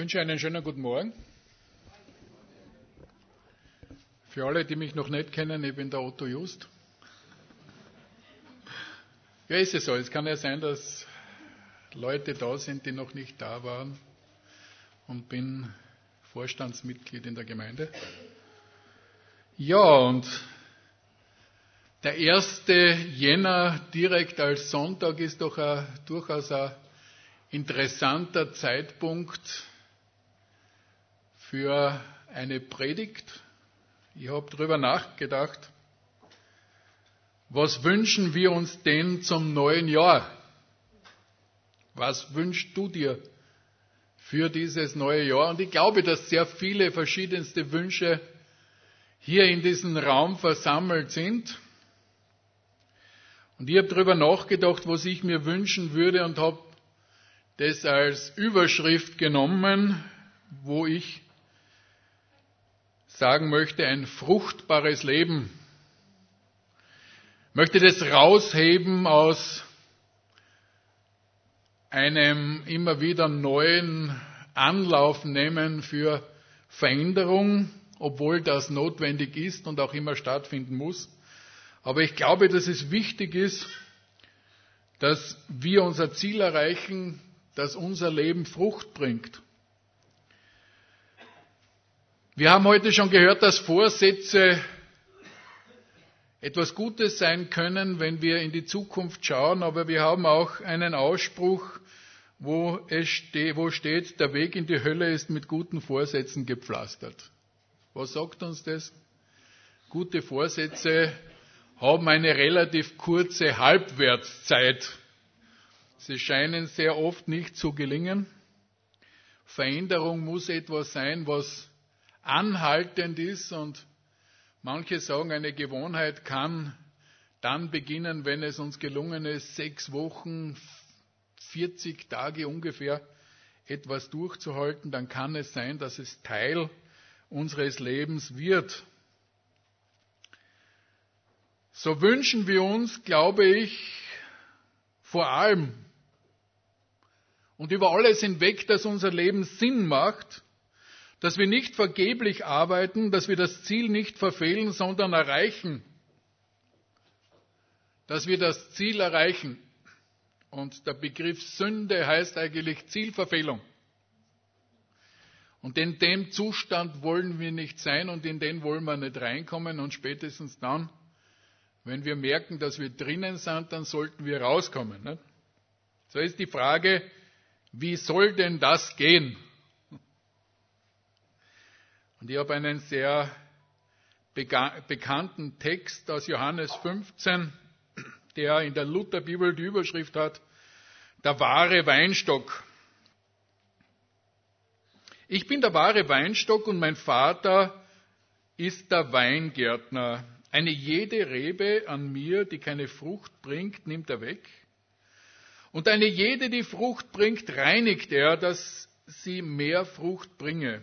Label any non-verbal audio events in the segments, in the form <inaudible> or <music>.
wünsche einen schönen guten Morgen. Für alle, die mich noch nicht kennen, ich bin der Otto Just. Ja, ist es so. Es kann ja sein, dass Leute da sind, die noch nicht da waren und bin Vorstandsmitglied in der Gemeinde. Ja, und der 1. Jänner direkt als Sonntag ist doch ein, durchaus ein interessanter Zeitpunkt für eine Predigt. Ich habe darüber nachgedacht, was wünschen wir uns denn zum neuen Jahr? Was wünschst du dir für dieses neue Jahr? Und ich glaube, dass sehr viele verschiedenste Wünsche hier in diesem Raum versammelt sind. Und ich habe darüber nachgedacht, was ich mir wünschen würde und habe das als Überschrift genommen, wo ich sagen möchte, ein fruchtbares Leben. Ich möchte das rausheben aus einem immer wieder neuen Anlauf nehmen für Veränderung, obwohl das notwendig ist und auch immer stattfinden muss. Aber ich glaube, dass es wichtig ist, dass wir unser Ziel erreichen, dass unser Leben Frucht bringt. Wir haben heute schon gehört, dass Vorsätze etwas Gutes sein können, wenn wir in die Zukunft schauen, aber wir haben auch einen Ausspruch, wo, es ste wo steht, der Weg in die Hölle ist mit guten Vorsätzen gepflastert. Was sagt uns das? Gute Vorsätze haben eine relativ kurze Halbwertszeit. Sie scheinen sehr oft nicht zu gelingen. Veränderung muss etwas sein, was anhaltend ist und manche sagen, eine Gewohnheit kann dann beginnen, wenn es uns gelungen ist, sechs Wochen, 40 Tage ungefähr etwas durchzuhalten, dann kann es sein, dass es Teil unseres Lebens wird. So wünschen wir uns, glaube ich, vor allem und über alles hinweg, dass unser Leben Sinn macht, dass wir nicht vergeblich arbeiten, dass wir das Ziel nicht verfehlen, sondern erreichen. Dass wir das Ziel erreichen. Und der Begriff Sünde heißt eigentlich Zielverfehlung. Und in dem Zustand wollen wir nicht sein und in den wollen wir nicht reinkommen und spätestens dann, wenn wir merken, dass wir drinnen sind, dann sollten wir rauskommen. Nicht? So ist die Frage, wie soll denn das gehen? Und ich habe einen sehr bekannten Text aus Johannes 15, der in der Lutherbibel die Überschrift hat, der wahre Weinstock. Ich bin der wahre Weinstock und mein Vater ist der Weingärtner. Eine jede Rebe an mir, die keine Frucht bringt, nimmt er weg. Und eine jede, die Frucht bringt, reinigt er, dass sie mehr Frucht bringe.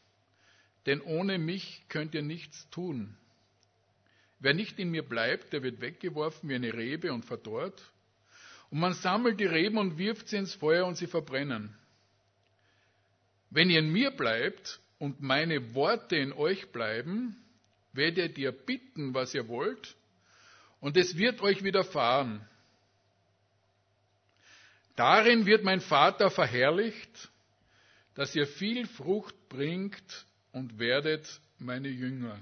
denn ohne mich könnt ihr nichts tun. Wer nicht in mir bleibt, der wird weggeworfen wie eine Rebe und verdorrt. Und man sammelt die Reben und wirft sie ins Feuer und sie verbrennen. Wenn ihr in mir bleibt und meine Worte in euch bleiben, werdet ihr bitten, was ihr wollt, und es wird euch widerfahren. Darin wird mein Vater verherrlicht, dass ihr viel Frucht bringt und werdet meine Jünger.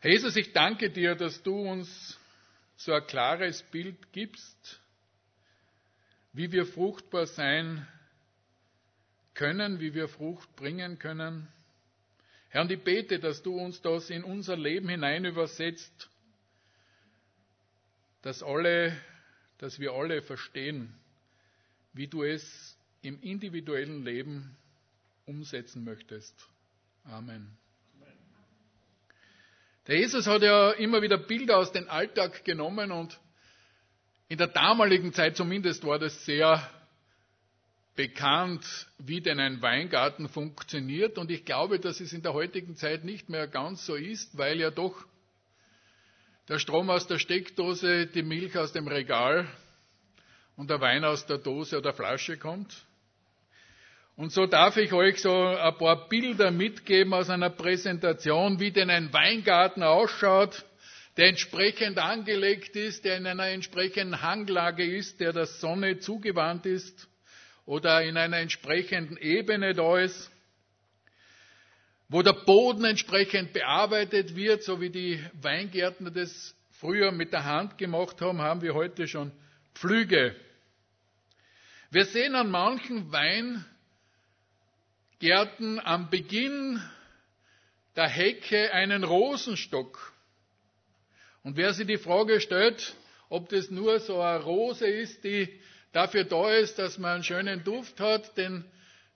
Herr Jesus, ich danke dir, dass du uns so ein klares Bild gibst, wie wir fruchtbar sein können, wie wir Frucht bringen können. Herr, und ich bete, dass du uns das in unser Leben hinein übersetzt, dass alle, dass wir alle verstehen, wie du es im individuellen Leben umsetzen möchtest. Amen. Der Jesus hat ja immer wieder Bilder aus dem Alltag genommen und in der damaligen Zeit zumindest war das sehr bekannt, wie denn ein Weingarten funktioniert. Und ich glaube, dass es in der heutigen Zeit nicht mehr ganz so ist, weil ja doch der Strom aus der Steckdose, die Milch aus dem Regal und der Wein aus der Dose oder Flasche kommt. Und so darf ich euch so ein paar Bilder mitgeben aus einer Präsentation, wie denn ein Weingarten ausschaut, der entsprechend angelegt ist, der in einer entsprechenden Hanglage ist, der der Sonne zugewandt ist oder in einer entsprechenden Ebene da ist, wo der Boden entsprechend bearbeitet wird, so wie die Weingärtner das früher mit der Hand gemacht haben, haben wir heute schon Pflüge. Wir sehen an manchen Wein Gärten am Beginn der Hecke einen Rosenstock. Und wer sich die Frage stellt, ob das nur so eine Rose ist, die dafür da ist, dass man einen schönen Duft hat, den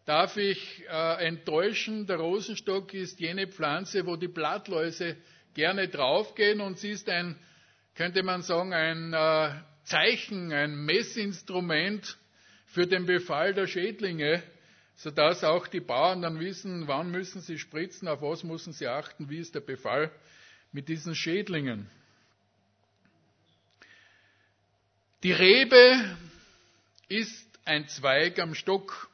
darf ich äh, enttäuschen. Der Rosenstock ist jene Pflanze, wo die Blattläuse gerne draufgehen und sie ist ein, könnte man sagen, ein äh, Zeichen, ein Messinstrument für den Befall der Schädlinge sodass auch die Bauern dann wissen, wann müssen sie spritzen, auf was müssen sie achten, wie ist der Befall mit diesen Schädlingen. Die Rebe ist ein Zweig am Stock.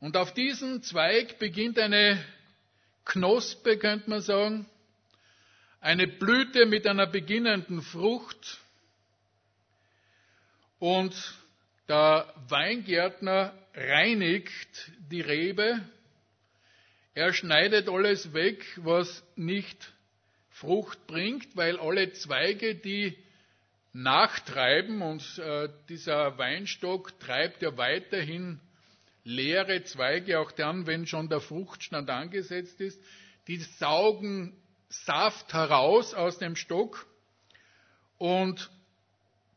Und auf diesem Zweig beginnt eine Knospe, könnte man sagen, eine Blüte mit einer beginnenden Frucht. Und der Weingärtner reinigt die Rebe, er schneidet alles weg, was nicht Frucht bringt, weil alle Zweige, die nachtreiben, und äh, dieser Weinstock treibt ja weiterhin leere Zweige, auch dann, wenn schon der Fruchtstand angesetzt ist, die saugen Saft heraus aus dem Stock und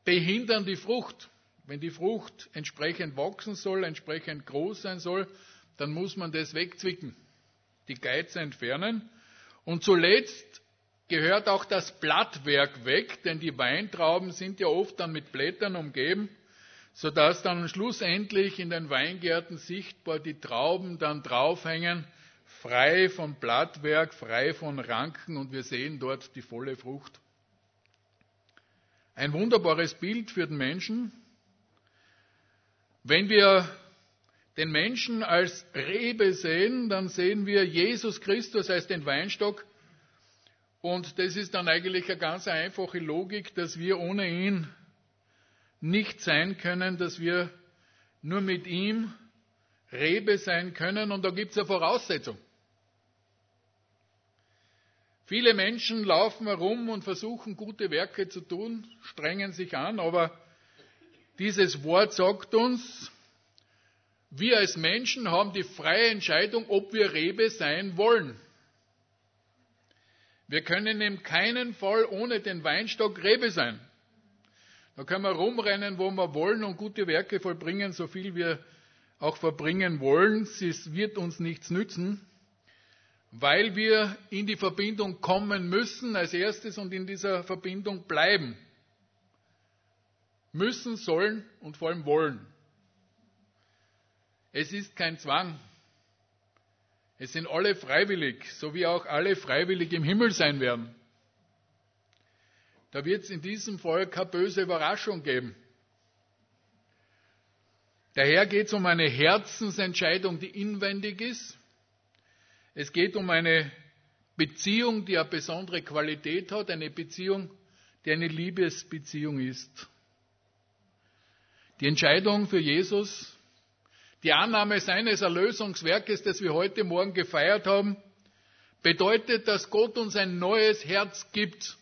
behindern die Frucht. Wenn die Frucht entsprechend wachsen soll, entsprechend groß sein soll, dann muss man das wegzwicken, die Geize entfernen. Und zuletzt gehört auch das Blattwerk weg, denn die Weintrauben sind ja oft dann mit Blättern umgeben, sodass dann schlussendlich in den Weingärten sichtbar die Trauben dann draufhängen, frei von Blattwerk, frei von Ranken und wir sehen dort die volle Frucht. Ein wunderbares Bild für den Menschen, wenn wir den Menschen als Rebe sehen, dann sehen wir Jesus Christus als den Weinstock. Und das ist dann eigentlich eine ganz einfache Logik, dass wir ohne ihn nicht sein können, dass wir nur mit ihm Rebe sein können. Und da gibt es eine Voraussetzung. Viele Menschen laufen herum und versuchen gute Werke zu tun, strengen sich an, aber dieses Wort sagt uns, wir als Menschen haben die freie Entscheidung, ob wir Rebe sein wollen. Wir können in keinen Fall ohne den Weinstock Rebe sein. Da können wir rumrennen, wo wir wollen und gute Werke vollbringen, so viel wir auch verbringen wollen. Es wird uns nichts nützen, weil wir in die Verbindung kommen müssen als erstes und in dieser Verbindung bleiben müssen, sollen und vor allem wollen. Es ist kein Zwang. Es sind alle freiwillig, so wie auch alle freiwillig im Himmel sein werden. Da wird es in diesem Fall keine böse Überraschung geben. Daher geht es um eine Herzensentscheidung, die inwendig ist. Es geht um eine Beziehung, die eine besondere Qualität hat, eine Beziehung, die eine Liebesbeziehung ist. Die Entscheidung für Jesus, die Annahme seines Erlösungswerkes, das wir heute Morgen gefeiert haben, bedeutet, dass Gott uns ein neues Herz gibt.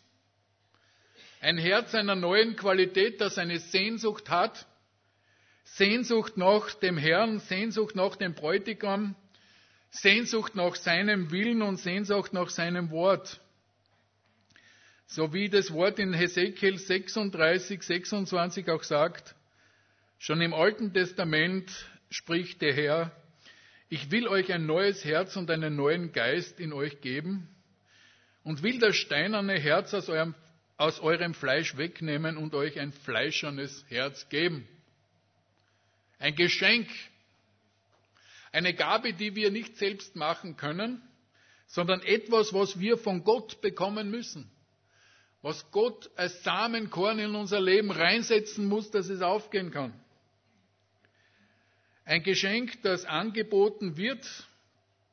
Ein Herz einer neuen Qualität, das eine Sehnsucht hat. Sehnsucht nach dem Herrn, Sehnsucht nach dem Bräutigam, Sehnsucht nach seinem Willen und Sehnsucht nach seinem Wort. So wie das Wort in Hesekiel 36, 26 auch sagt, Schon im Alten Testament spricht der Herr, ich will euch ein neues Herz und einen neuen Geist in euch geben und will das steinerne Herz aus eurem, aus eurem Fleisch wegnehmen und euch ein fleischernes Herz geben. Ein Geschenk, eine Gabe, die wir nicht selbst machen können, sondern etwas, was wir von Gott bekommen müssen. Was Gott als Samenkorn in unser Leben reinsetzen muss, dass es aufgehen kann. Ein Geschenk, das angeboten wird,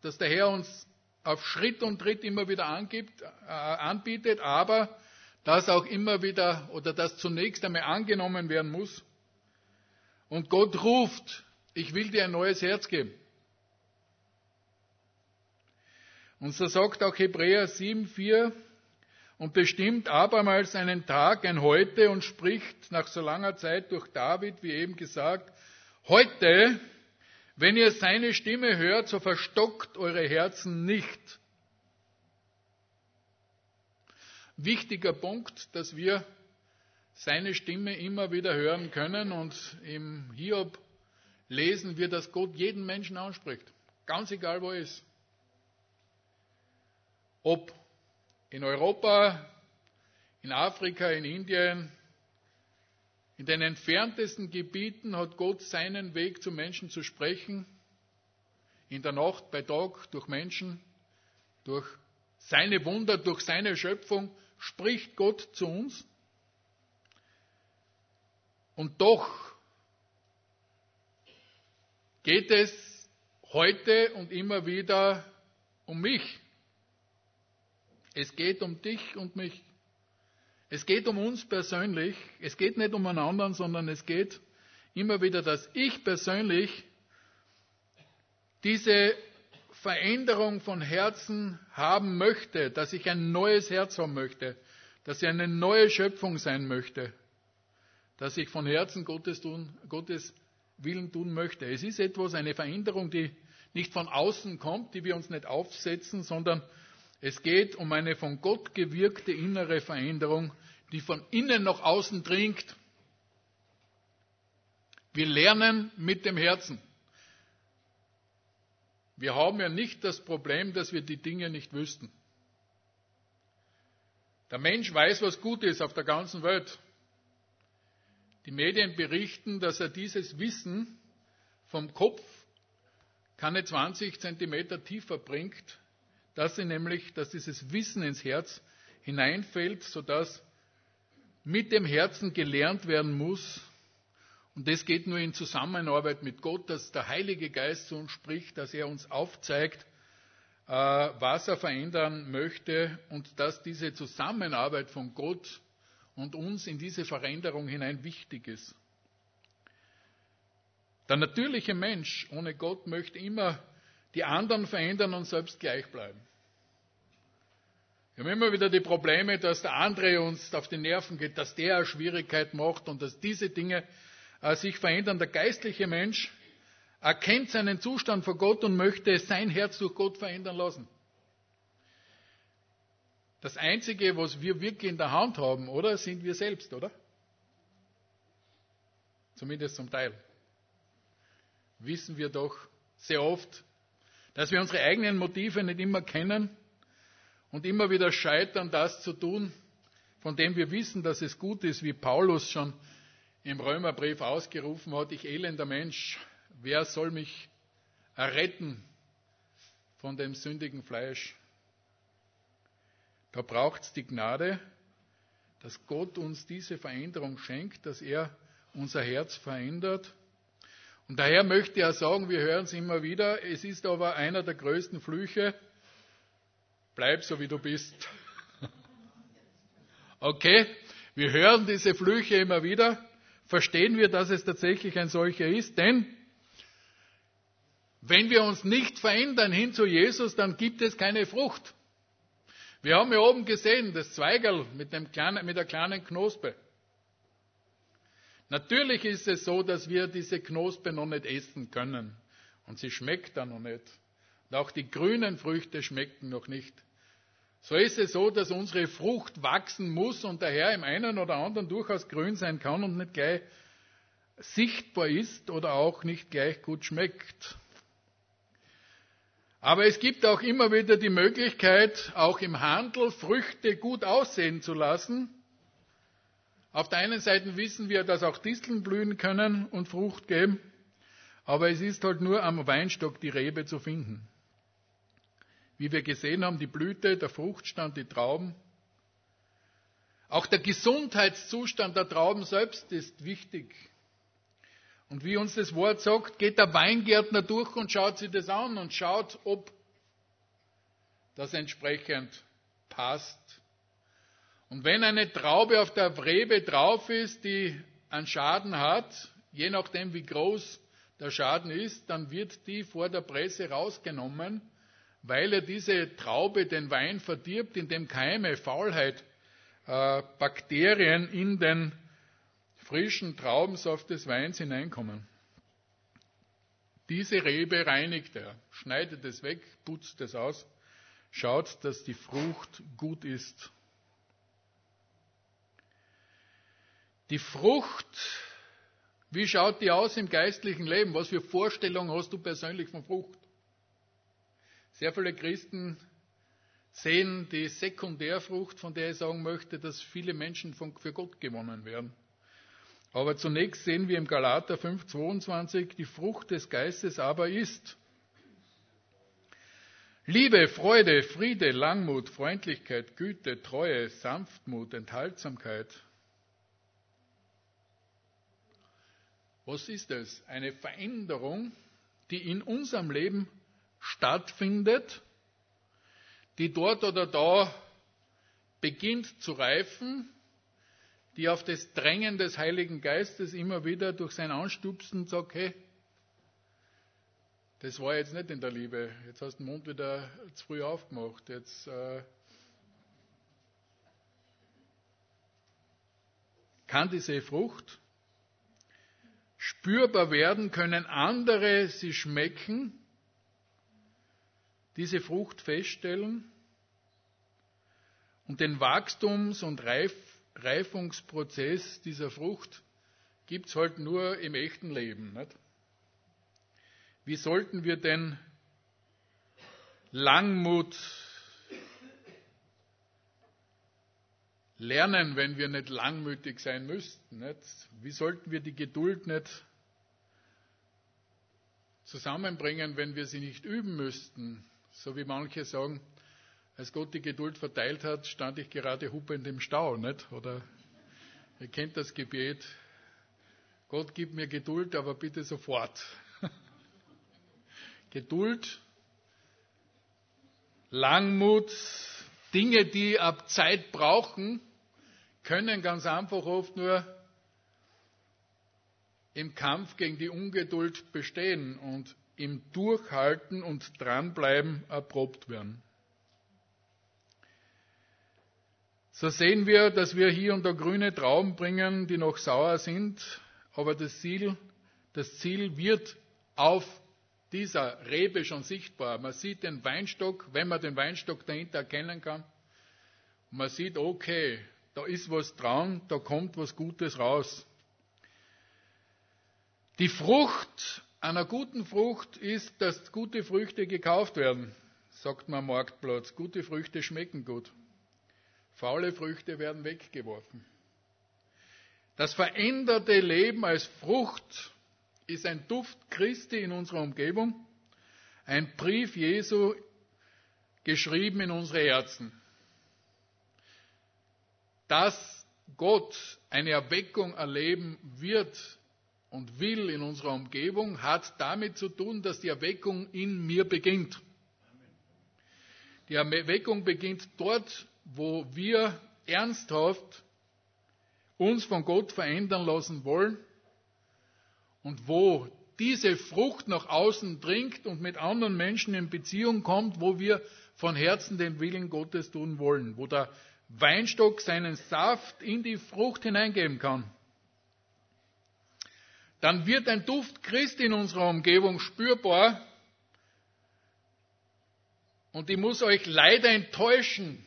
das der Herr uns auf Schritt und Tritt immer wieder angibt, äh, anbietet, aber das auch immer wieder oder das zunächst einmal angenommen werden muss. Und Gott ruft, ich will dir ein neues Herz geben. Und so sagt auch Hebräer 7,4 und bestimmt abermals einen Tag, ein Heute und spricht nach so langer Zeit durch David, wie eben gesagt, Heute, wenn ihr seine Stimme hört, so verstockt eure Herzen nicht. Wichtiger Punkt, dass wir seine Stimme immer wieder hören können und im Hiob lesen wir, dass Gott jeden Menschen anspricht. Ganz egal, wo er ist. Ob in Europa, in Afrika, in Indien, in den entferntesten Gebieten hat Gott seinen Weg zu Menschen zu sprechen. In der Nacht, bei Tag, durch Menschen, durch seine Wunder, durch seine Schöpfung spricht Gott zu uns. Und doch geht es heute und immer wieder um mich. Es geht um dich und mich. Es geht um uns persönlich, es geht nicht um einen anderen, sondern es geht immer wieder, dass ich persönlich diese Veränderung von Herzen haben möchte, dass ich ein neues Herz haben möchte, dass ich eine neue Schöpfung sein möchte, dass ich von Herzen Gottes, tun, Gottes Willen tun möchte. Es ist etwas, eine Veränderung, die nicht von außen kommt, die wir uns nicht aufsetzen, sondern es geht um eine von Gott gewirkte innere Veränderung, die von innen nach außen dringt. Wir lernen mit dem Herzen. Wir haben ja nicht das Problem, dass wir die Dinge nicht wüssten. Der Mensch weiß, was gut ist auf der ganzen Welt. Die Medien berichten, dass er dieses Wissen vom Kopf keine 20 Zentimeter tiefer bringt, dass sie nämlich, dass dieses Wissen ins Herz hineinfällt, sodass mit dem Herzen gelernt werden muss. Und das geht nur in Zusammenarbeit mit Gott, dass der Heilige Geist zu uns spricht, dass er uns aufzeigt, äh, was er verändern möchte und dass diese Zusammenarbeit von Gott und uns in diese Veränderung hinein wichtig ist. Der natürliche Mensch ohne Gott möchte immer die anderen verändern und selbst gleich bleiben. Wir haben immer wieder die Probleme, dass der andere uns auf die Nerven geht, dass der eine Schwierigkeit macht und dass diese Dinge äh, sich verändern. Der geistliche Mensch erkennt seinen Zustand vor Gott und möchte sein Herz durch Gott verändern lassen. Das Einzige, was wir wirklich in der Hand haben, oder, sind wir selbst, oder? Zumindest zum Teil. Wissen wir doch sehr oft, dass wir unsere eigenen Motive nicht immer kennen und immer wieder scheitern, das zu tun, von dem wir wissen, dass es gut ist, wie Paulus schon im Römerbrief ausgerufen hat, ich elender Mensch, wer soll mich erretten von dem sündigen Fleisch? Da braucht es die Gnade, dass Gott uns diese Veränderung schenkt, dass er unser Herz verändert. Und daher möchte er sagen, wir hören es immer wieder, es ist aber einer der größten Flüche, bleib so wie du bist. <laughs> Okay, wir hören diese Flüche immer wieder. Verstehen wir, dass es tatsächlich ein solcher ist? Denn wenn wir uns nicht verändern hin zu Jesus, dann gibt es keine Frucht. Wir haben ja oben gesehen, das Zweigerl mit, dem kleinen, mit der kleinen Knospe. Natürlich ist es so, dass wir diese Knospe noch nicht essen können. Und sie schmeckt dann noch nicht. Und auch die grünen Früchte schmecken noch nicht. So ist es so, dass unsere Frucht wachsen muss und daher im einen oder anderen durchaus grün sein kann und nicht gleich sichtbar ist oder auch nicht gleich gut schmeckt. Aber es gibt auch immer wieder die Möglichkeit, auch im Handel Früchte gut aussehen zu lassen. Auf der einen Seite wissen wir, dass auch Disteln blühen können und Frucht geben, aber es ist halt nur am Weinstock die Rebe zu finden. Wie wir gesehen haben, die Blüte, der Fruchtstand, die Trauben. Auch der Gesundheitszustand der Trauben selbst ist wichtig. Und wie uns das Wort sagt, geht der Weingärtner durch und schaut sich das an und schaut, ob das entsprechend passt. Und wenn eine Traube auf der Rebe drauf ist, die einen Schaden hat, je nachdem wie groß der Schaden ist, dann wird die vor der Presse rausgenommen, weil er diese Traube den Wein verdirbt, indem Keime, Faulheit, äh, Bakterien in den frischen Traubensaft des Weins hineinkommen. Diese Rebe reinigt er, schneidet es weg, putzt es aus, schaut, dass die Frucht gut ist. Die Frucht, wie schaut die aus im geistlichen Leben? Was für Vorstellungen hast du persönlich von Frucht? Sehr viele Christen sehen die Sekundärfrucht, von der ich sagen möchte, dass viele Menschen für Gott gewonnen werden. Aber zunächst sehen wir im Galater 5,22, die Frucht des Geistes aber ist Liebe, Freude, Friede, Langmut, Freundlichkeit, Güte, Treue, Sanftmut, Enthaltsamkeit. Was ist es? Eine Veränderung, die in unserem Leben stattfindet, die dort oder da beginnt zu reifen die auf das Drängen des Heiligen Geistes immer wieder durch sein Anstupsen sagt, hey, das war jetzt nicht in der Liebe, jetzt hast du den Mund wieder zu früh aufgemacht, jetzt äh, kann diese Frucht spürbar werden, können andere sie schmecken, diese Frucht feststellen und den Wachstums- und Reif Reifungsprozess dieser Frucht gibt es halt nur im echten Leben. Nicht? Wie sollten wir denn Langmut lernen, wenn wir nicht langmütig sein müssten? Nicht? Wie sollten wir die Geduld nicht zusammenbringen, wenn wir sie nicht üben müssten? So wie manche sagen, als Gott die Geduld verteilt hat, stand ich gerade hupend im Stau, nicht? Oder ihr kennt das Gebet. Gott gib mir Geduld, aber bitte sofort. <laughs> Geduld, Langmut, Dinge, die ab Zeit brauchen, können ganz einfach oft nur im Kampf gegen die Ungeduld bestehen und im Durchhalten und Dranbleiben erprobt werden. So sehen wir, dass wir hier und da grüne Trauben bringen, die noch sauer sind, aber das Ziel, das Ziel wird auf dieser Rebe schon sichtbar. Man sieht den Weinstock, wenn man den Weinstock dahinter erkennen kann. Man sieht, okay, da ist was dran, da kommt was Gutes raus. Die Frucht einer guten Frucht ist, dass gute Früchte gekauft werden, sagt man am Marktplatz. Gute Früchte schmecken gut. Faule Früchte werden weggeworfen. Das veränderte Leben als Frucht ist ein Duft Christi in unserer Umgebung, ein Brief Jesu geschrieben in unsere Herzen. Dass Gott eine Erweckung erleben wird und will in unserer Umgebung, hat damit zu tun, dass die Erweckung in mir beginnt. Die Erweckung beginnt dort, wo wir ernsthaft uns von Gott verändern lassen wollen und wo diese Frucht nach außen dringt und mit anderen Menschen in Beziehung kommt, wo wir von Herzen den Willen Gottes tun wollen, wo der Weinstock seinen Saft in die Frucht hineingeben kann. Dann wird ein Duft Christi in unserer Umgebung spürbar. Und ich muss euch leider enttäuschen,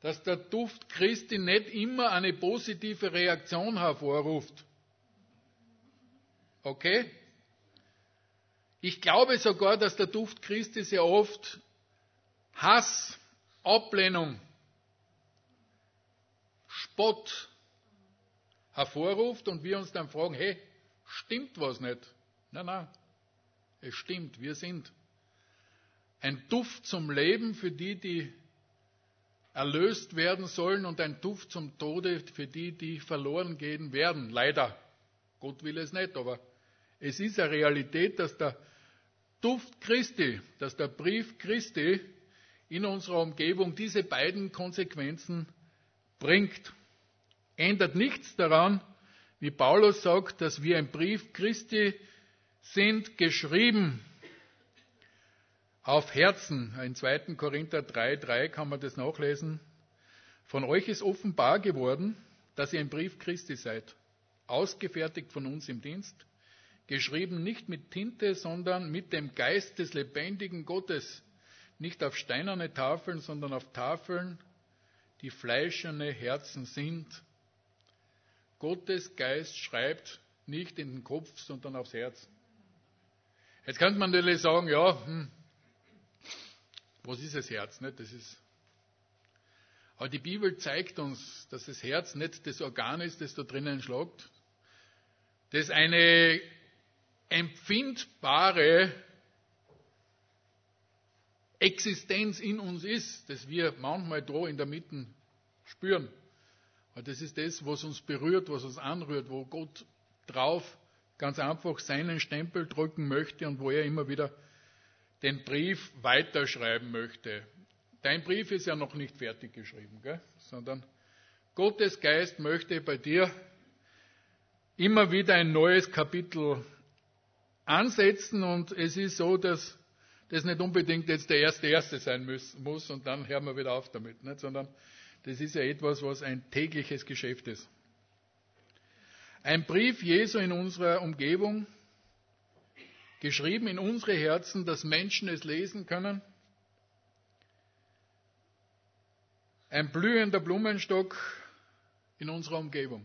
dass der Duft Christi nicht immer eine positive Reaktion hervorruft. Okay? Ich glaube sogar, dass der Duft Christi sehr oft Hass, Ablehnung, Spott hervorruft und wir uns dann fragen, hey, stimmt was nicht? Nein, nein, es stimmt, wir sind ein Duft zum Leben für die, die erlöst werden sollen und ein Duft zum Tode für die, die verloren gehen werden. Leider. Gott will es nicht, aber es ist eine Realität, dass der Duft Christi, dass der Brief Christi in unserer Umgebung diese beiden Konsequenzen bringt. Ändert nichts daran, wie Paulus sagt, dass wir ein Brief Christi sind, geschrieben auf Herzen. In 2. Korinther 3, 3 kann man das nachlesen. Von euch ist offenbar geworden, dass ihr ein Brief Christi seid, ausgefertigt von uns im Dienst, geschrieben nicht mit Tinte, sondern mit dem Geist des lebendigen Gottes, nicht auf steinerne Tafeln, sondern auf Tafeln, die fleischerne Herzen sind. Gottes Geist schreibt nicht in den Kopf, sondern aufs Herz. Jetzt könnte man natürlich sagen, ja, hm, was ist das Herz? Nicht? Das ist aber die Bibel zeigt uns, dass das Herz nicht das Organ ist, das da drinnen schlagt, das eine empfindbare Existenz in uns ist, das wir manchmal da in der Mitte spüren. Und das ist das, was uns berührt, was uns anrührt, wo Gott drauf ganz einfach seinen Stempel drücken möchte und wo er immer wieder den Brief weiterschreiben möchte. Dein Brief ist ja noch nicht fertig geschrieben, gell? sondern Gottes Geist möchte bei dir immer wieder ein neues Kapitel ansetzen und es ist so, dass das nicht unbedingt jetzt der erste Erste sein muss und dann hören wir wieder auf damit, nicht? sondern das ist ja etwas, was ein tägliches Geschäft ist. Ein Brief Jesu in unserer Umgebung, geschrieben in unsere Herzen, dass Menschen es lesen können. Ein blühender Blumenstock in unserer Umgebung.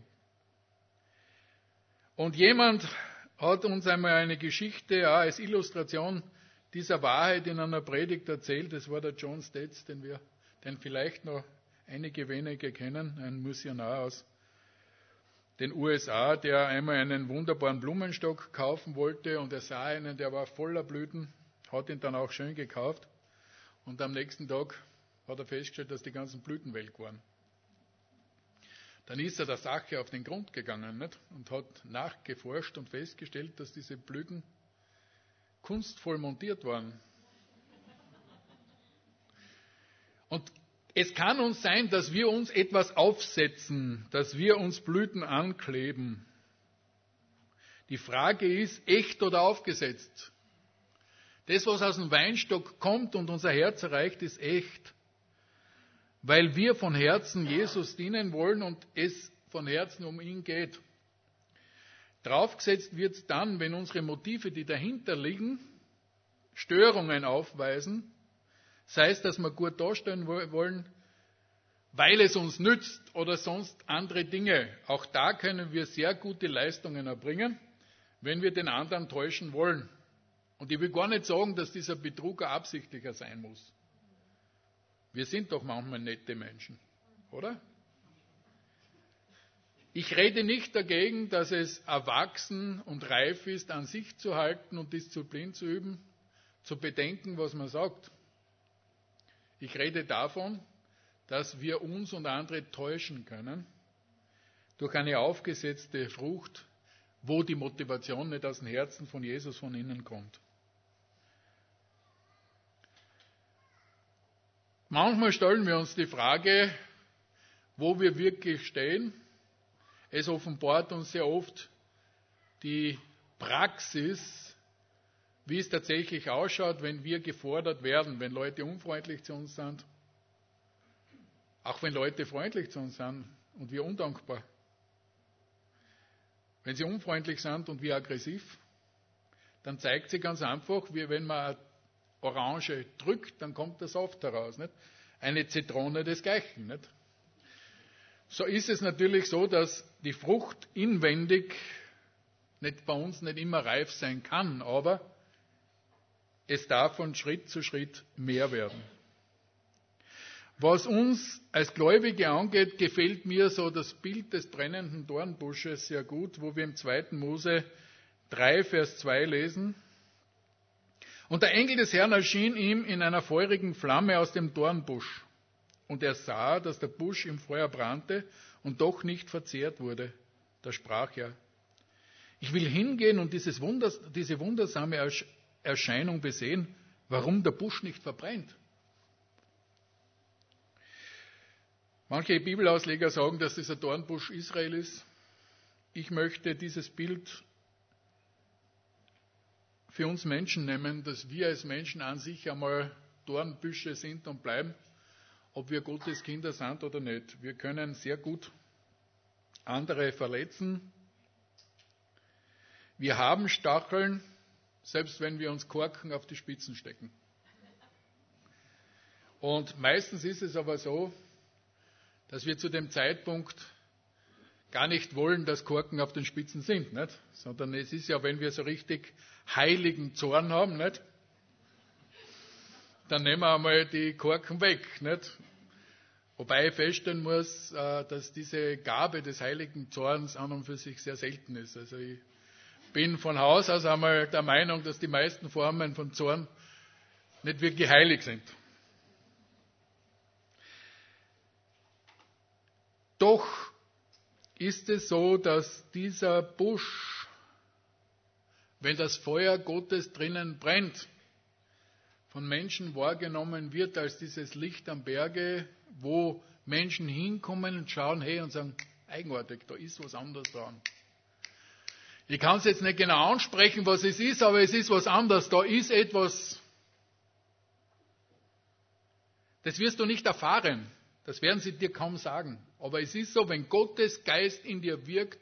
Und jemand hat uns einmal eine Geschichte ja, als Illustration dieser Wahrheit in einer Predigt erzählt. Das war der John Stetz, den wir, den vielleicht noch einige wenige kennen, ein Missionar aus den USA, der einmal einen wunderbaren Blumenstock kaufen wollte und er sah einen, der war voller Blüten, hat ihn dann auch schön gekauft und am nächsten Tag hat er festgestellt, dass die ganzen Blüten welk waren. Dann ist er der Sache auf den Grund gegangen nicht? und hat nachgeforscht und festgestellt, dass diese Blüten kunstvoll montiert waren. Und es kann uns sein, dass wir uns etwas aufsetzen, dass wir uns Blüten ankleben. Die Frage ist, echt oder aufgesetzt? Das, was aus dem Weinstock kommt und unser Herz erreicht, ist echt. Weil wir von Herzen Jesus dienen wollen und es von Herzen um ihn geht. Draufgesetzt wird es dann, wenn unsere Motive, die dahinter liegen, Störungen aufweisen Sei es, dass wir gut darstellen wollen, weil es uns nützt oder sonst andere Dinge. Auch da können wir sehr gute Leistungen erbringen, wenn wir den anderen täuschen wollen. Und ich will gar nicht sagen, dass dieser Betrug absichtlicher sein muss. Wir sind doch manchmal nette Menschen, oder? Ich rede nicht dagegen, dass es erwachsen und reif ist, an sich zu halten und Disziplin zu üben, zu bedenken, was man sagt. Ich rede davon, dass wir uns und andere täuschen können durch eine aufgesetzte Frucht, wo die Motivation nicht aus dem Herzen von Jesus von innen kommt. Manchmal stellen wir uns die Frage, wo wir wirklich stehen. Es offenbart uns sehr oft die Praxis wie es tatsächlich ausschaut, wenn wir gefordert werden, wenn Leute unfreundlich zu uns sind, auch wenn Leute freundlich zu uns sind und wir undankbar. Wenn sie unfreundlich sind und wir aggressiv, dann zeigt sie ganz einfach, wie wenn man Orange drückt, dann kommt der Saft heraus. Nicht? Eine Zitrone desgleichen. Nicht? So ist es natürlich so, dass die Frucht inwendig nicht bei uns nicht immer reif sein kann, aber es darf von Schritt zu Schritt mehr werden. Was uns als Gläubige angeht, gefällt mir so das Bild des brennenden Dornbusches sehr gut, wo wir im 2. Mose 3, Vers 2 lesen. Und der Engel des Herrn erschien ihm in einer feurigen Flamme aus dem Dornbusch. Und er sah, dass der Busch im Feuer brannte und doch nicht verzehrt wurde. Da sprach er, ich will hingehen und Wunders, diese wundersame Erscheinung besehen, warum der Busch nicht verbrennt. Manche Bibelausleger sagen, dass dieser Dornbusch Israel ist. Ich möchte dieses Bild für uns Menschen nehmen, dass wir als Menschen an sich einmal Dornbüsche sind und bleiben, ob wir Gottes Kinder sind oder nicht. Wir können sehr gut andere verletzen. Wir haben Stacheln, selbst wenn wir uns Korken auf die Spitzen stecken. Und meistens ist es aber so, dass wir zu dem Zeitpunkt gar nicht wollen, dass Korken auf den Spitzen sind, nicht? sondern es ist ja, wenn wir so richtig heiligen Zorn haben, nicht? dann nehmen wir einmal die Korken weg. Nicht? Wobei ich feststellen muss, äh, dass diese Gabe des heiligen Zorns an und für sich sehr selten ist. Also ich bin von Haus aus einmal der Meinung, dass die meisten Formen von Zorn nicht wirklich heilig sind. Doch ist es so, dass dieser Busch, wenn das Feuer Gottes drinnen brennt, von Menschen wahrgenommen wird als dieses Licht am Berge, wo Menschen hinkommen und schauen, hey, und sagen, eigenartig, da ist was anderes dran. Ich kann es jetzt nicht genau ansprechen, was es ist, aber es ist was anderes. Da ist etwas, das wirst du nicht erfahren. Das werden sie dir kaum sagen. Aber es ist so, wenn Gottes Geist in dir wirkt,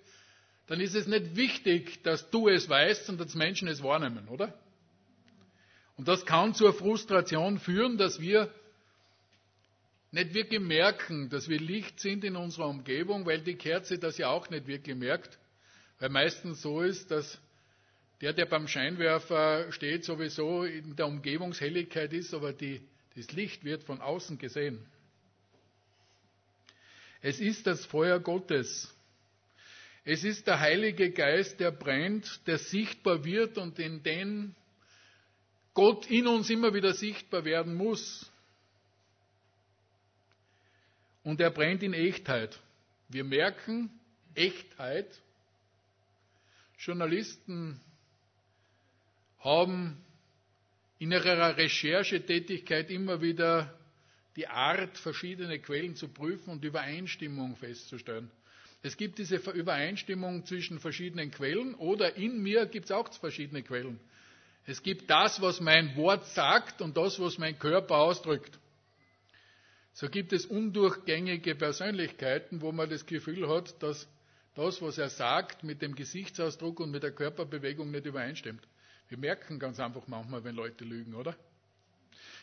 dann ist es nicht wichtig, dass du es weißt und dass Menschen es wahrnehmen, oder? Und das kann zur Frustration führen, dass wir nicht wirklich merken, dass wir Licht sind in unserer Umgebung, weil die Kerze das ja auch nicht wirklich merkt. Weil meistens so ist, dass der, der beim Scheinwerfer steht, sowieso in der Umgebungshelligkeit ist, aber die, das Licht wird von außen gesehen. Es ist das Feuer Gottes. Es ist der Heilige Geist, der brennt, der sichtbar wird und in den Gott in uns immer wieder sichtbar werden muss. Und er brennt in Echtheit. Wir merken Echtheit. Journalisten haben in ihrer Recherchetätigkeit immer wieder die Art, verschiedene Quellen zu prüfen und Übereinstimmung festzustellen. Es gibt diese Übereinstimmung zwischen verschiedenen Quellen oder in mir gibt es auch verschiedene Quellen. Es gibt das, was mein Wort sagt und das, was mein Körper ausdrückt. So gibt es undurchgängige Persönlichkeiten, wo man das Gefühl hat, dass das, was er sagt, mit dem Gesichtsausdruck und mit der Körperbewegung nicht übereinstimmt. Wir merken ganz einfach manchmal, wenn Leute lügen, oder?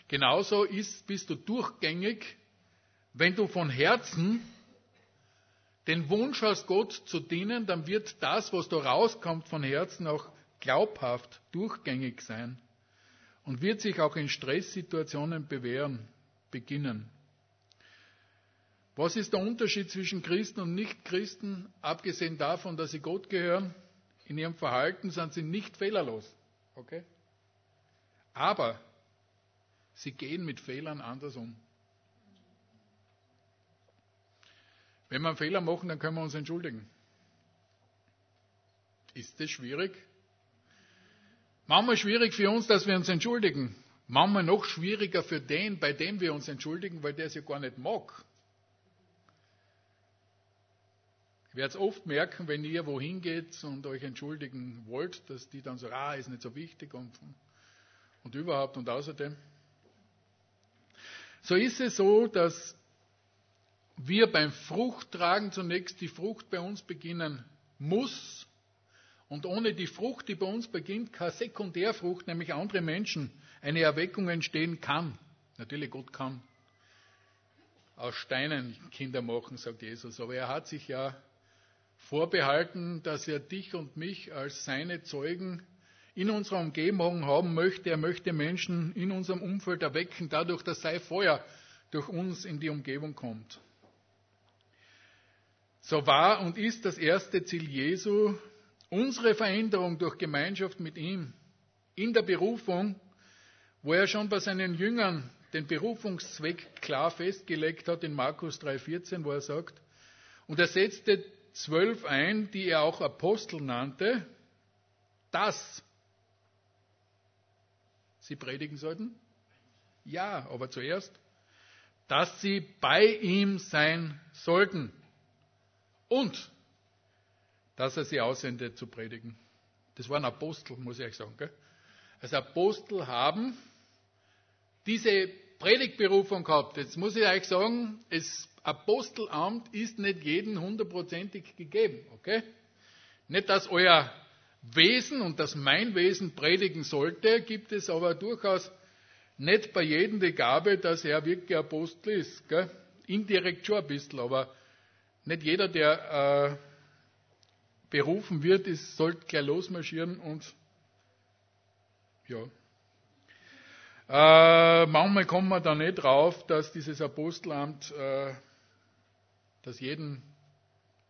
Genauso ist, bist du durchgängig, wenn du von Herzen den Wunsch hast, Gott zu dienen, dann wird das, was da rauskommt von Herzen, auch glaubhaft durchgängig sein und wird sich auch in Stresssituationen bewähren, beginnen. Was ist der Unterschied zwischen Christen und Nichtchristen? Abgesehen davon, dass sie Gott gehören, in ihrem Verhalten sind sie nicht fehlerlos. Okay? Aber Sie gehen mit Fehlern anders um. Wenn wir einen Fehler machen, dann können wir uns entschuldigen. Ist das schwierig? Manchmal schwierig für uns, dass wir uns entschuldigen. Manchmal noch schwieriger für den, bei dem wir uns entschuldigen, weil der es ja gar nicht mag. Ich werde es oft merken, wenn ihr wohin geht und euch entschuldigen wollt, dass die dann so, ah, ist nicht so wichtig und, und überhaupt und außerdem. So ist es so, dass wir beim Fruchttragen zunächst die Frucht bei uns beginnen muss. Und ohne die Frucht, die bei uns beginnt, keine Sekundärfrucht, nämlich andere Menschen, eine Erweckung entstehen kann. Natürlich, Gott kann aus Steinen Kinder machen, sagt Jesus. Aber er hat sich ja vorbehalten, dass er dich und mich als seine Zeugen in unserer Umgebung haben möchte. Er möchte Menschen in unserem Umfeld erwecken, dadurch, dass sein Feuer durch uns in die Umgebung kommt. So war und ist das erste Ziel Jesu unsere Veränderung durch Gemeinschaft mit ihm in der Berufung, wo er schon bei seinen Jüngern den Berufungszweck klar festgelegt hat in Markus 3,14, wo er sagt, und er setzte zwölf ein, die er auch Apostel nannte, dass sie predigen sollten? Ja, aber zuerst, dass sie bei ihm sein sollten und dass er sie aussendet zu predigen. Das waren Apostel, muss ich euch sagen. Gell? Also Apostel haben diese Predigtberufung gehabt. Jetzt muss ich euch sagen, das Apostelamt ist nicht jedem hundertprozentig gegeben. Okay? Nicht, dass euer Wesen und dass mein Wesen predigen sollte, gibt es aber durchaus nicht bei jedem die Gabe, dass er wirklich Apostel ist. Gell? Indirekt schon ein bisschen, aber nicht jeder, der äh, berufen wird, ist, sollte gleich losmarschieren und ja, äh, manchmal kommt man da nicht drauf, dass dieses Apostelamt, äh, das jedem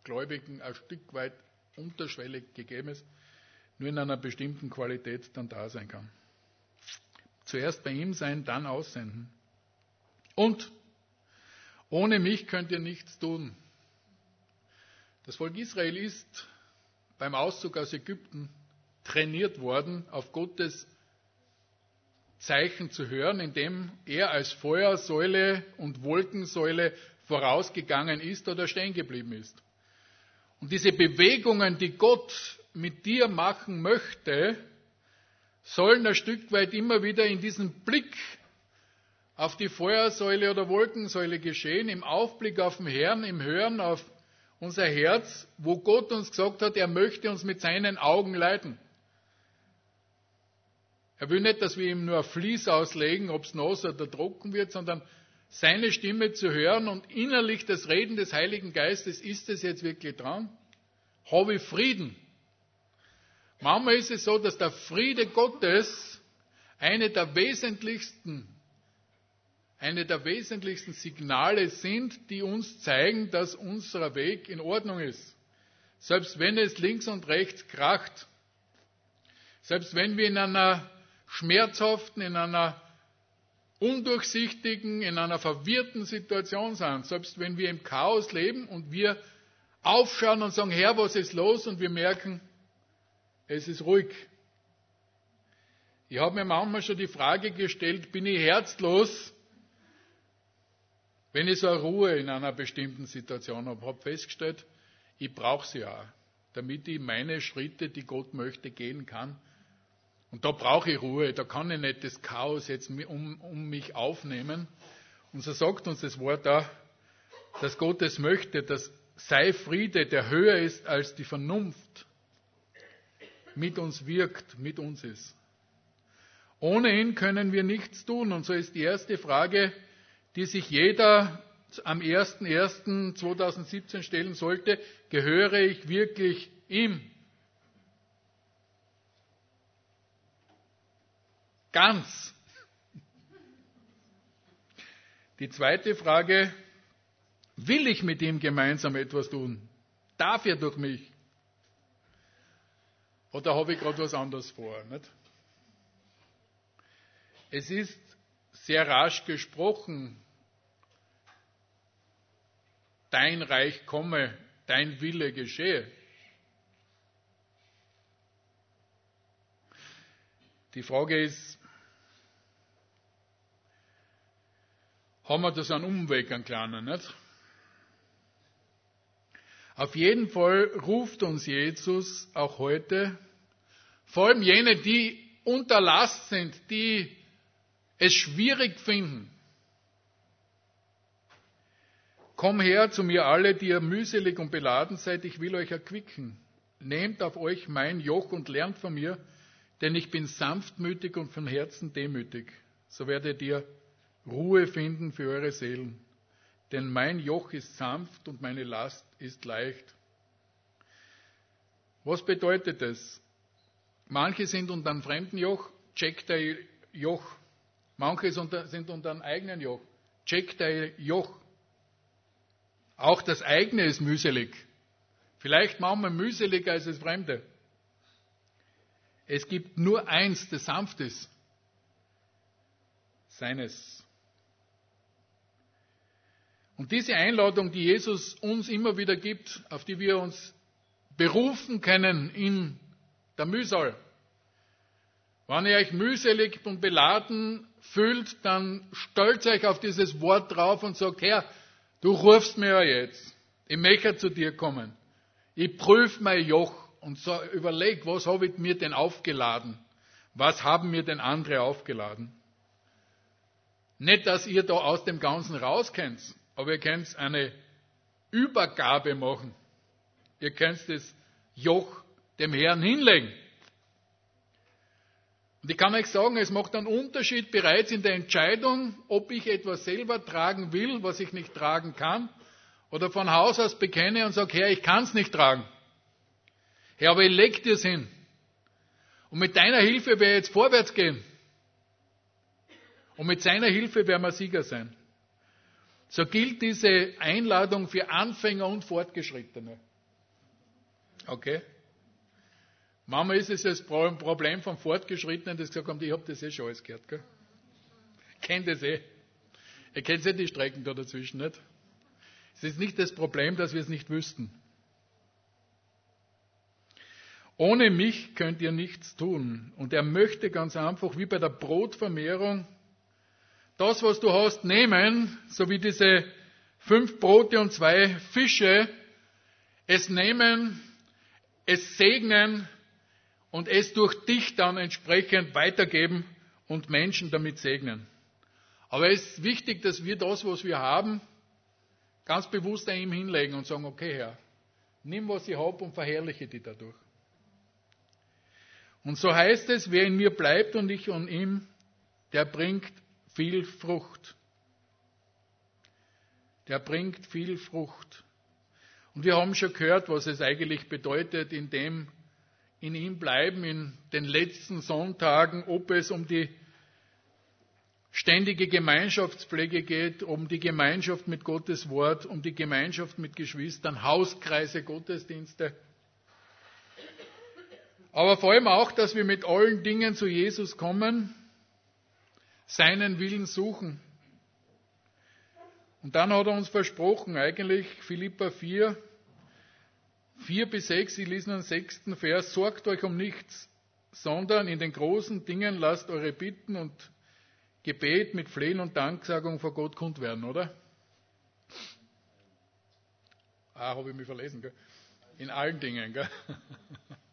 Gläubigen ein Stück weit unterschwellig gegeben ist, nur in einer bestimmten Qualität dann da sein kann. Zuerst bei ihm sein, dann aussenden. Und ohne mich könnt ihr nichts tun. Das Volk Israel ist beim Auszug aus Ägypten trainiert worden auf Gottes Zeichen zu hören, indem er als Feuersäule und Wolkensäule vorausgegangen ist oder stehen geblieben ist. Und diese Bewegungen, die Gott mit dir machen möchte, sollen ein Stück weit immer wieder in diesem Blick auf die Feuersäule oder Wolkensäule geschehen, im Aufblick auf den Herrn, im Hören auf unser Herz, wo Gott uns gesagt hat, er möchte uns mit seinen Augen leiten. Er will nicht, dass wir ihm nur ein Fließ auslegen, ob es nass oder trocken wird, sondern seine Stimme zu hören und innerlich das Reden des Heiligen Geistes, ist es jetzt wirklich dran? Habe ich Frieden? Manchmal ist es so, dass der Friede Gottes eine der wesentlichsten, eine der wesentlichsten Signale sind, die uns zeigen, dass unser Weg in Ordnung ist. Selbst wenn es links und rechts kracht. Selbst wenn wir in einer schmerzhaften, in einer undurchsichtigen, in einer verwirrten Situation sind. Selbst wenn wir im Chaos leben und wir aufschauen und sagen, Herr, was ist los? Und wir merken, es ist ruhig. Ich habe mir manchmal schon die Frage gestellt, bin ich herzlos, wenn ich so eine Ruhe in einer bestimmten Situation habe. Habe festgestellt, ich brauche sie auch, damit ich meine Schritte, die Gott möchte, gehen kann und da brauche ich Ruhe, da kann ich nicht das Chaos jetzt um, um mich aufnehmen. Und so sagt uns das Wort da, dass Gott es möchte, dass sei Friede, der höher ist als die Vernunft, mit uns wirkt, mit uns ist. Ohne ihn können wir nichts tun. Und so ist die erste Frage, die sich jeder am 01.01.2017 stellen sollte, gehöre ich wirklich ihm? Ganz. Die zweite Frage, will ich mit ihm gemeinsam etwas tun? Darf er durch mich? Oder habe ich gerade was anderes vor? Nicht? Es ist sehr rasch gesprochen, dein Reich komme, dein Wille geschehe. Die Frage ist, haben wir das einen Umweg, einen kleinen, nicht? Auf jeden Fall ruft uns Jesus auch heute, vor allem jene, die unter Last sind, die es schwierig finden. Komm her zu mir alle, die ihr mühselig und beladen seid, ich will euch erquicken. Nehmt auf euch mein Joch und lernt von mir, denn ich bin sanftmütig und von Herzen demütig. So werdet ihr Ruhe finden für eure Seelen. Denn mein Joch ist sanft und meine Last ist leicht. Was bedeutet das? Manche sind unter einem fremden Joch, check dein Joch. Manche sind unter einem eigenen Joch, check dein Joch. Auch das eigene ist mühselig. Vielleicht manchmal mühseliger als das Fremde. Es gibt nur eins, das sanft ist. Seines. Und diese Einladung, die Jesus uns immer wieder gibt, auf die wir uns berufen können in der Mühsal. Wenn ihr euch mühselig und beladen fühlt, dann stellt euch auf dieses Wort drauf und sagt, Herr, du rufst mir ja jetzt. Ich möchte zu dir kommen. Ich prüfe mein Joch und so überleg, was habe ich mir denn aufgeladen? Was haben mir denn andere aufgeladen? Nicht, dass ihr da aus dem Ganzen rauskennt, aber ihr könnt eine Übergabe machen. Ihr könnt das Joch dem Herrn hinlegen. Und ich kann euch sagen, es macht einen Unterschied bereits in der Entscheidung, ob ich etwas selber tragen will, was ich nicht tragen kann, oder von Haus aus bekenne und sage, Herr, ich kann es nicht tragen. Herr, aber ich leg dir es hin. Und mit deiner Hilfe werde ich jetzt vorwärts gehen. Und mit seiner Hilfe werden wir Sieger sein. So gilt diese Einladung für Anfänger und Fortgeschrittene. Okay? Manchmal ist es das Problem von Fortgeschrittenen, das gesagt haben, ich habe das eh schon alles gehört. Gell? Kennt das eh. Ihr kennt ja die Strecken da dazwischen nicht. Es ist nicht das Problem, dass wir es nicht wüssten. Ohne mich könnt ihr nichts tun. Und er möchte ganz einfach, wie bei der Brotvermehrung, das, was du hast, nehmen, so wie diese fünf Brote und zwei Fische, es nehmen, es segnen und es durch dich dann entsprechend weitergeben und Menschen damit segnen. Aber es ist wichtig, dass wir das, was wir haben, ganz bewusst an ihm hinlegen und sagen, okay Herr, nimm, was ich habe und verherrliche dich dadurch. Und so heißt es, wer in mir bleibt und ich an ihm, der bringt viel Frucht. Der bringt viel Frucht. Und wir haben schon gehört, was es eigentlich bedeutet, in dem in ihm bleiben in den letzten Sonntagen, ob es um die ständige Gemeinschaftspflege geht, um die Gemeinschaft mit Gottes Wort, um die Gemeinschaft mit Geschwistern, Hauskreise, Gottesdienste. Aber vor allem auch, dass wir mit allen Dingen zu Jesus kommen, seinen Willen suchen. Und dann hat er uns versprochen, eigentlich Philippa 4, 4 bis 6, ich lese den sechsten Vers, sorgt euch um nichts, sondern in den großen Dingen lasst eure Bitten und Gebet mit Flehen und Danksagung vor Gott kund werden, oder? Ah, habe ich mich verlesen, gell? In allen Dingen, gell? <laughs>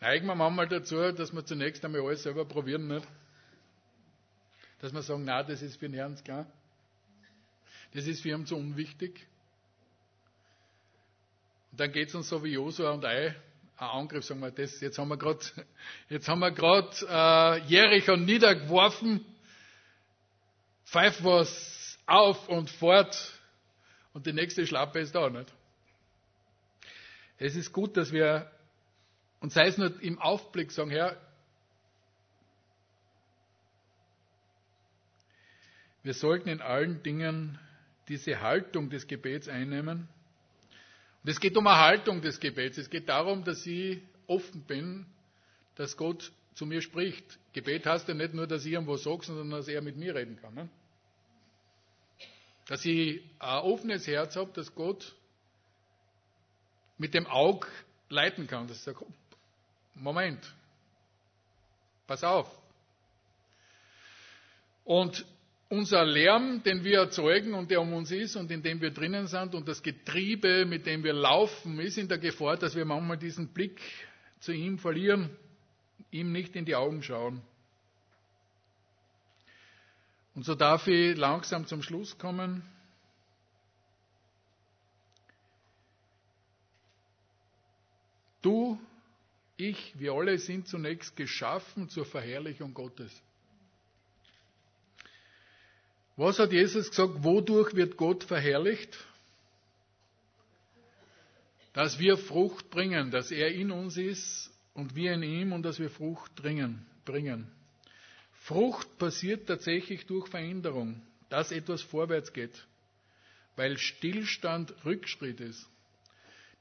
Neigen wir manchmal dazu, dass wir zunächst einmal alles selber probieren, nicht? Dass wir sagen, na, das ist für den Herrn klar. Das ist für ihn zu unwichtig. Und dann geht es uns so wie Josua und Ei, ein Angriff, sagen wir das, jetzt haben wir gerade, <laughs> jetzt haben wir gerade äh, Jericho niedergeworfen, pfeift was auf und fort und die nächste Schlappe ist da, nicht? Es ist gut, dass wir, und sei es nur im Aufblick sagen, Herr, wir sollten in allen Dingen diese Haltung des Gebets einnehmen. Und es geht um eine Haltung des Gebets. Es geht darum, dass ich offen bin, dass Gott zu mir spricht. Gebet heißt ja nicht nur, dass ich irgendwo sage, sondern dass er mit mir reden kann. Ne? Dass ich ein offenes Herz habe, dass Gott mit dem Auge leiten kann. Dass ich sage, Moment, pass auf. Und unser Lärm, den wir erzeugen und der um uns ist und in dem wir drinnen sind und das Getriebe, mit dem wir laufen, ist in der Gefahr, dass wir manchmal diesen Blick zu ihm verlieren, ihm nicht in die Augen schauen. Und so darf ich langsam zum Schluss kommen. Du, ich, wir alle sind zunächst geschaffen zur Verherrlichung Gottes. Was hat Jesus gesagt? Wodurch wird Gott verherrlicht? dass wir Frucht bringen, dass er in uns ist und wir in ihm und dass wir Frucht bringen. Frucht passiert tatsächlich durch Veränderung, dass etwas vorwärts geht, weil Stillstand Rückschritt ist.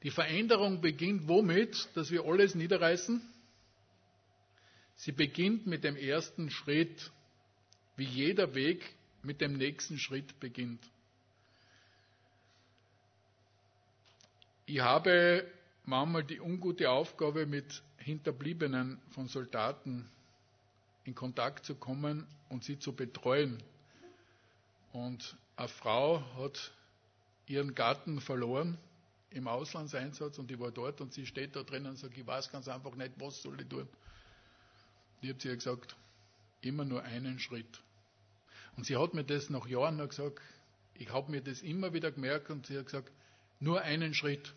Die Veränderung beginnt womit, dass wir alles niederreißen? Sie beginnt mit dem ersten Schritt, wie jeder Weg mit dem nächsten Schritt beginnt. Ich habe manchmal die ungute Aufgabe, mit Hinterbliebenen von Soldaten in Kontakt zu kommen und sie zu betreuen. Und eine Frau hat ihren Gatten verloren im Auslandseinsatz und ich war dort und sie steht da drinnen und sagt, ich weiß ganz einfach nicht, was soll ich tun. Ich habe zu ihr gesagt, immer nur einen Schritt. Und sie hat mir das nach Jahren noch gesagt, ich habe mir das immer wieder gemerkt und sie hat gesagt, nur einen Schritt.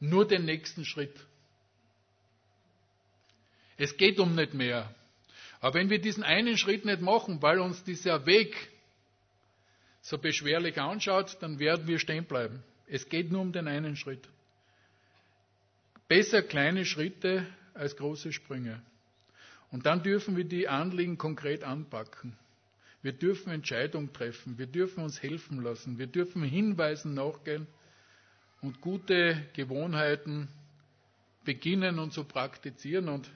Nur den nächsten Schritt. Es geht um nicht mehr. Aber wenn wir diesen einen Schritt nicht machen, weil uns dieser Weg so beschwerlich anschaut, dann werden wir stehen bleiben. Es geht nur um den einen Schritt. Besser kleine Schritte als große Sprünge. Und dann dürfen wir die Anliegen konkret anpacken. Wir dürfen Entscheidungen treffen. Wir dürfen uns helfen lassen. Wir dürfen Hinweisen nachgehen und gute Gewohnheiten beginnen und zu praktizieren. Und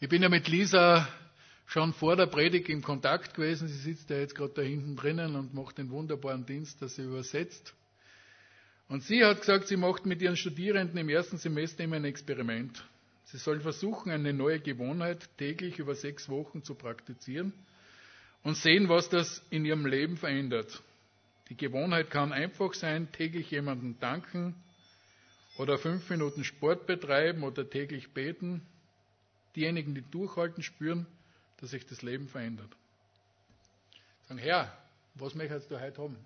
ich bin ja mit Lisa schon vor der Predigt in Kontakt gewesen. Sie sitzt ja jetzt gerade da hinten drinnen und macht den wunderbaren Dienst, dass sie übersetzt. Und sie hat gesagt, sie macht mit ihren Studierenden im ersten Semester immer ein Experiment. Sie sollen versuchen, eine neue Gewohnheit täglich über sechs Wochen zu praktizieren und sehen, was das in ihrem Leben verändert. Die Gewohnheit kann einfach sein, täglich jemanden danken oder fünf Minuten Sport betreiben oder täglich beten. Diejenigen, die durchhalten, spüren, dass sich das Leben verändert. Sagen, Herr, was möchtest du heute haben?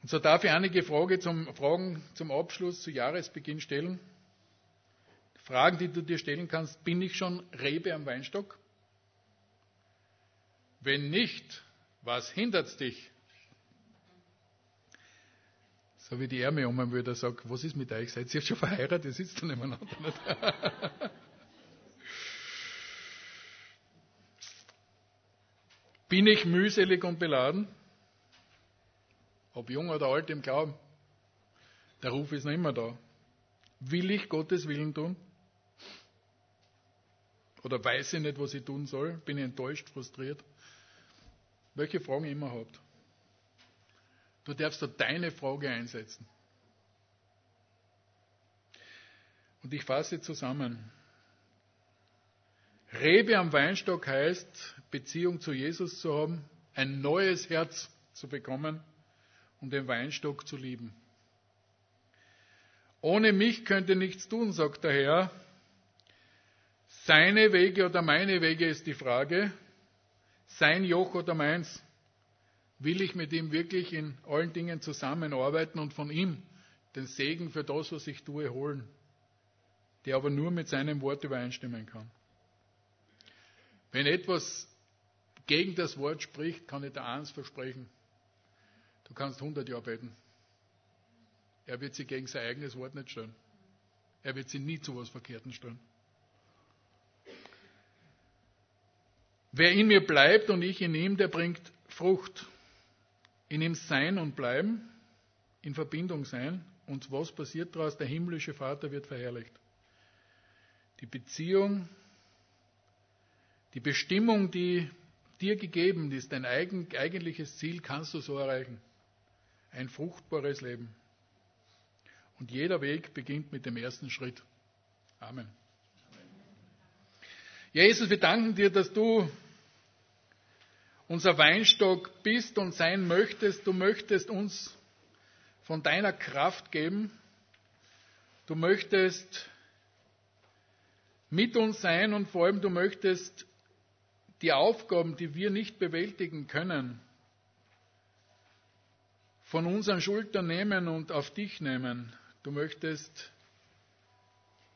Und so darf ich einige Frage zum, Fragen zum Abschluss, zu Jahresbeginn stellen. Fragen, die du dir stellen kannst, bin ich schon Rebe am Weinstock? Wenn nicht, was hindert dich? So wie die Ärmel um würde, sagt, was ist mit euch? Seid ihr schon verheiratet? Ihr sitzt da nebeneinander. <laughs> Bin ich mühselig und beladen? Ob jung oder alt im Glauben? Der Ruf ist noch immer da. Will ich Gottes Willen tun? Oder weiß ich nicht, was ich tun soll? Bin ich enttäuscht, frustriert? welche Fragen ihr immer habt. Du darfst da deine Frage einsetzen. Und ich fasse zusammen. Rebe am Weinstock heißt, Beziehung zu Jesus zu haben, ein neues Herz zu bekommen und den Weinstock zu lieben. Ohne mich könnt ihr nichts tun, sagt der Herr. Seine Wege oder meine Wege ist die Frage sein Joch oder meins? Will ich mit ihm wirklich in allen Dingen zusammenarbeiten und von ihm den Segen für das, was ich tue, holen, der aber nur mit seinem Wort übereinstimmen kann? Wenn etwas gegen das Wort spricht, kann ich dir eins versprechen. Du kannst 100 Jahre beten. Er wird sie gegen sein eigenes Wort nicht stellen. Er wird sie nie zu was Verkehrten stellen. Wer in mir bleibt und ich in ihm, der bringt Frucht. In ihm sein und bleiben, in Verbindung sein. Und was passiert daraus? Der himmlische Vater wird verherrlicht. Die Beziehung, die Bestimmung, die dir gegeben ist, dein eigentliches Ziel, kannst du so erreichen. Ein fruchtbares Leben. Und jeder Weg beginnt mit dem ersten Schritt. Amen. Jesus, wir danken dir, dass du unser Weinstock bist und sein möchtest. Du möchtest uns von deiner Kraft geben. Du möchtest mit uns sein und vor allem du möchtest die Aufgaben, die wir nicht bewältigen können, von unseren Schultern nehmen und auf dich nehmen. Du möchtest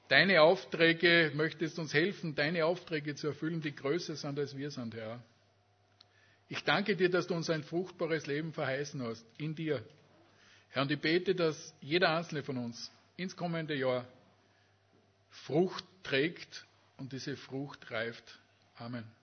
Deine Aufträge, möchtest uns helfen, deine Aufträge zu erfüllen, die größer sind als wir sind, Herr. Ich danke dir, dass du uns ein fruchtbares Leben verheißen hast, in dir. Herr, und ich bete, dass jeder einzelne von uns ins kommende Jahr Frucht trägt und diese Frucht reift. Amen.